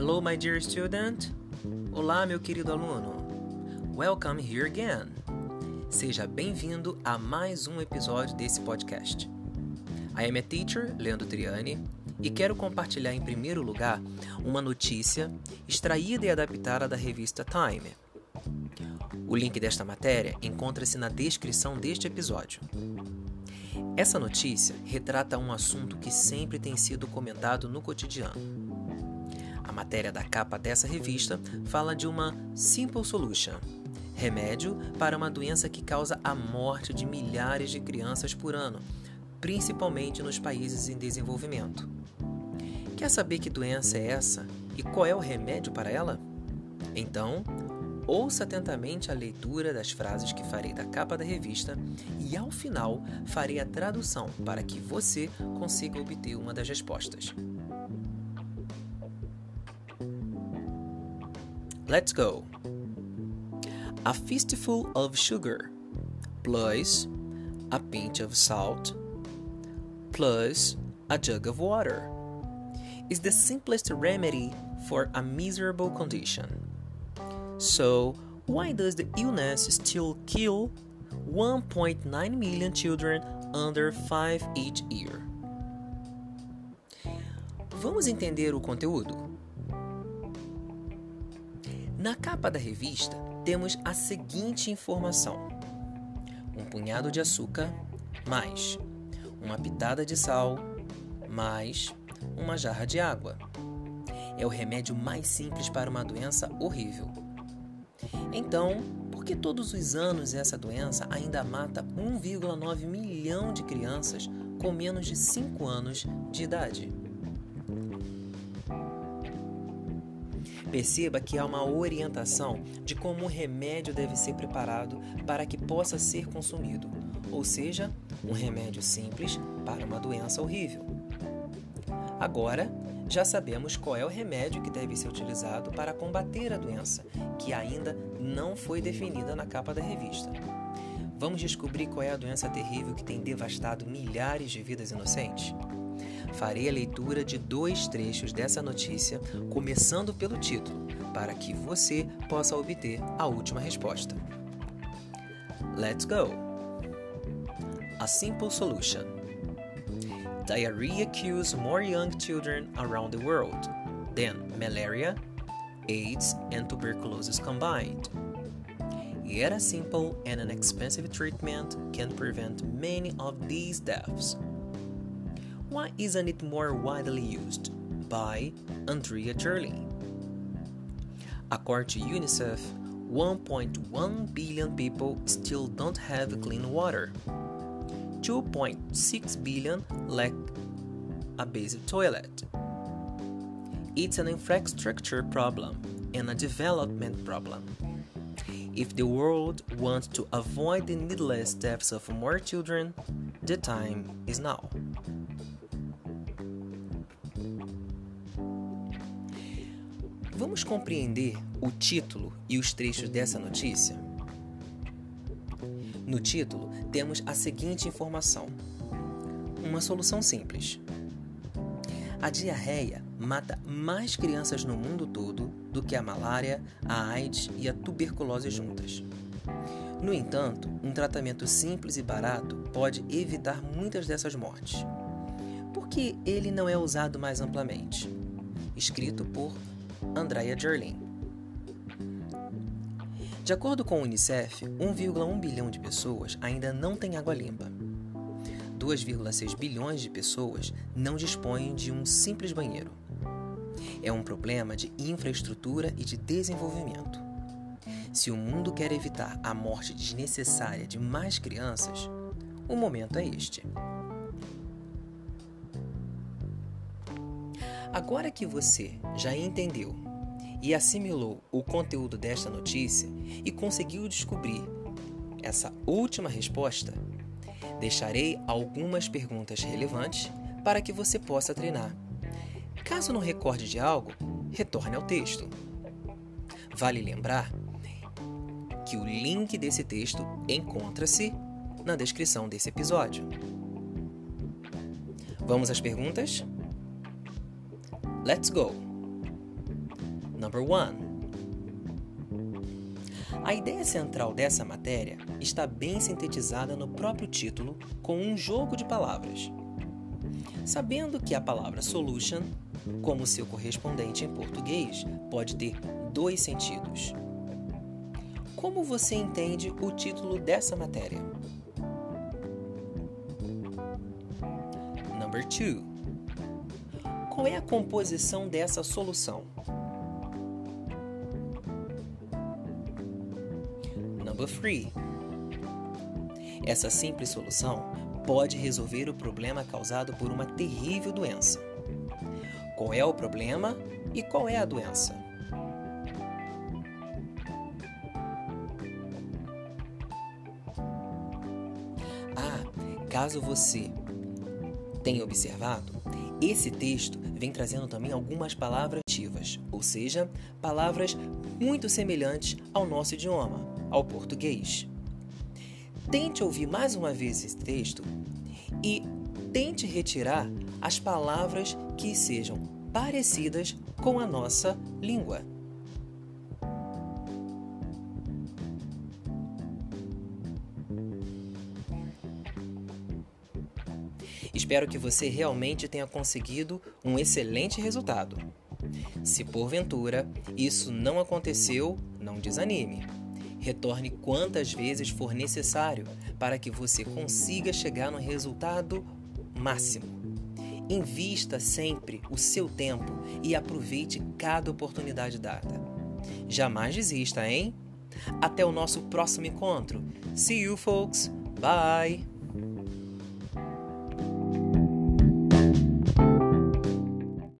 Hello, my dear student. Olá, meu querido aluno. Welcome here again. Seja bem-vindo a mais um episódio desse podcast. I am a teacher, Leandro Triani, e quero compartilhar em primeiro lugar uma notícia extraída e adaptada da revista Time. O link desta matéria encontra-se na descrição deste episódio. Essa notícia retrata um assunto que sempre tem sido comentado no cotidiano. A matéria da capa dessa revista fala de uma Simple Solution, remédio para uma doença que causa a morte de milhares de crianças por ano, principalmente nos países em desenvolvimento. Quer saber que doença é essa e qual é o remédio para ela? Então, ouça atentamente a leitura das frases que farei da capa da revista e, ao final, farei a tradução para que você consiga obter uma das respostas. Let's go! A fistful of sugar plus a pinch of salt plus a jug of water is the simplest remedy for a miserable condition. So, why does the illness still kill 1.9 million children under 5 each year? Vamos entender o conteúdo? Na capa da revista temos a seguinte informação: um punhado de açúcar, mais uma pitada de sal, mais uma jarra de água. É o remédio mais simples para uma doença horrível. Então, por que todos os anos essa doença ainda mata 1,9 milhão de crianças com menos de 5 anos de idade? Perceba que há uma orientação de como o remédio deve ser preparado para que possa ser consumido, ou seja, um remédio simples para uma doença horrível. Agora, já sabemos qual é o remédio que deve ser utilizado para combater a doença, que ainda não foi definida na capa da revista. Vamos descobrir qual é a doença terrível que tem devastado milhares de vidas inocentes? Farei a leitura de dois trechos dessa notícia, começando pelo título, para que você possa obter a última resposta. Let's go! A simple solution. Diarrhea kills more young children around the world than malaria, AIDS, and tuberculosis combined. Yet a simple and inexpensive treatment can prevent many of these deaths. Why isn't it more widely used? By Andrea Jerling. According to UNICEF, 1.1 billion people still don't have clean water. 2.6 billion lack a basic toilet. It's an infrastructure problem and a development problem. If the world wants to avoid the needless deaths of more children, the time is now. Vamos compreender o título e os trechos dessa notícia? No título, temos a seguinte informação: uma solução simples. A diarreia mata mais crianças no mundo todo do que a malária, a AIDS e a tuberculose juntas. No entanto, um tratamento simples e barato pode evitar muitas dessas mortes. Por que ele não é usado mais amplamente? Escrito por Andrea Jerlin. De acordo com o Unicef, 1,1 bilhão de pessoas ainda não têm água limpa. 2,6 bilhões de pessoas não dispõem de um simples banheiro. É um problema de infraestrutura e de desenvolvimento. Se o mundo quer evitar a morte desnecessária de mais crianças, o momento é este. Agora que você já entendeu e assimilou o conteúdo desta notícia e conseguiu descobrir essa última resposta, deixarei algumas perguntas relevantes para que você possa treinar. Caso não recorde de algo, retorne ao texto. Vale lembrar que o link desse texto encontra-se na descrição desse episódio. Vamos às perguntas? Let's go! Number 1. A ideia central dessa matéria está bem sintetizada no próprio título com um jogo de palavras. Sabendo que a palavra solution, como seu correspondente em português, pode ter dois sentidos. Como você entende o título dessa matéria? Number 2. Qual é a composição dessa solução? Number 3. Essa simples solução pode resolver o problema causado por uma terrível doença. Qual é o problema e qual é a doença? Ah, caso você tenha observado, esse texto vem trazendo também algumas palavras ativas, ou seja, palavras muito semelhantes ao nosso idioma, ao português. Tente ouvir mais uma vez esse texto e tente retirar as palavras que sejam parecidas com a nossa língua. Espero que você realmente tenha conseguido um excelente resultado. Se porventura isso não aconteceu, não desanime. Retorne quantas vezes for necessário para que você consiga chegar no resultado máximo. Invista sempre o seu tempo e aproveite cada oportunidade dada. Jamais desista, hein? Até o nosso próximo encontro. See you, folks. Bye!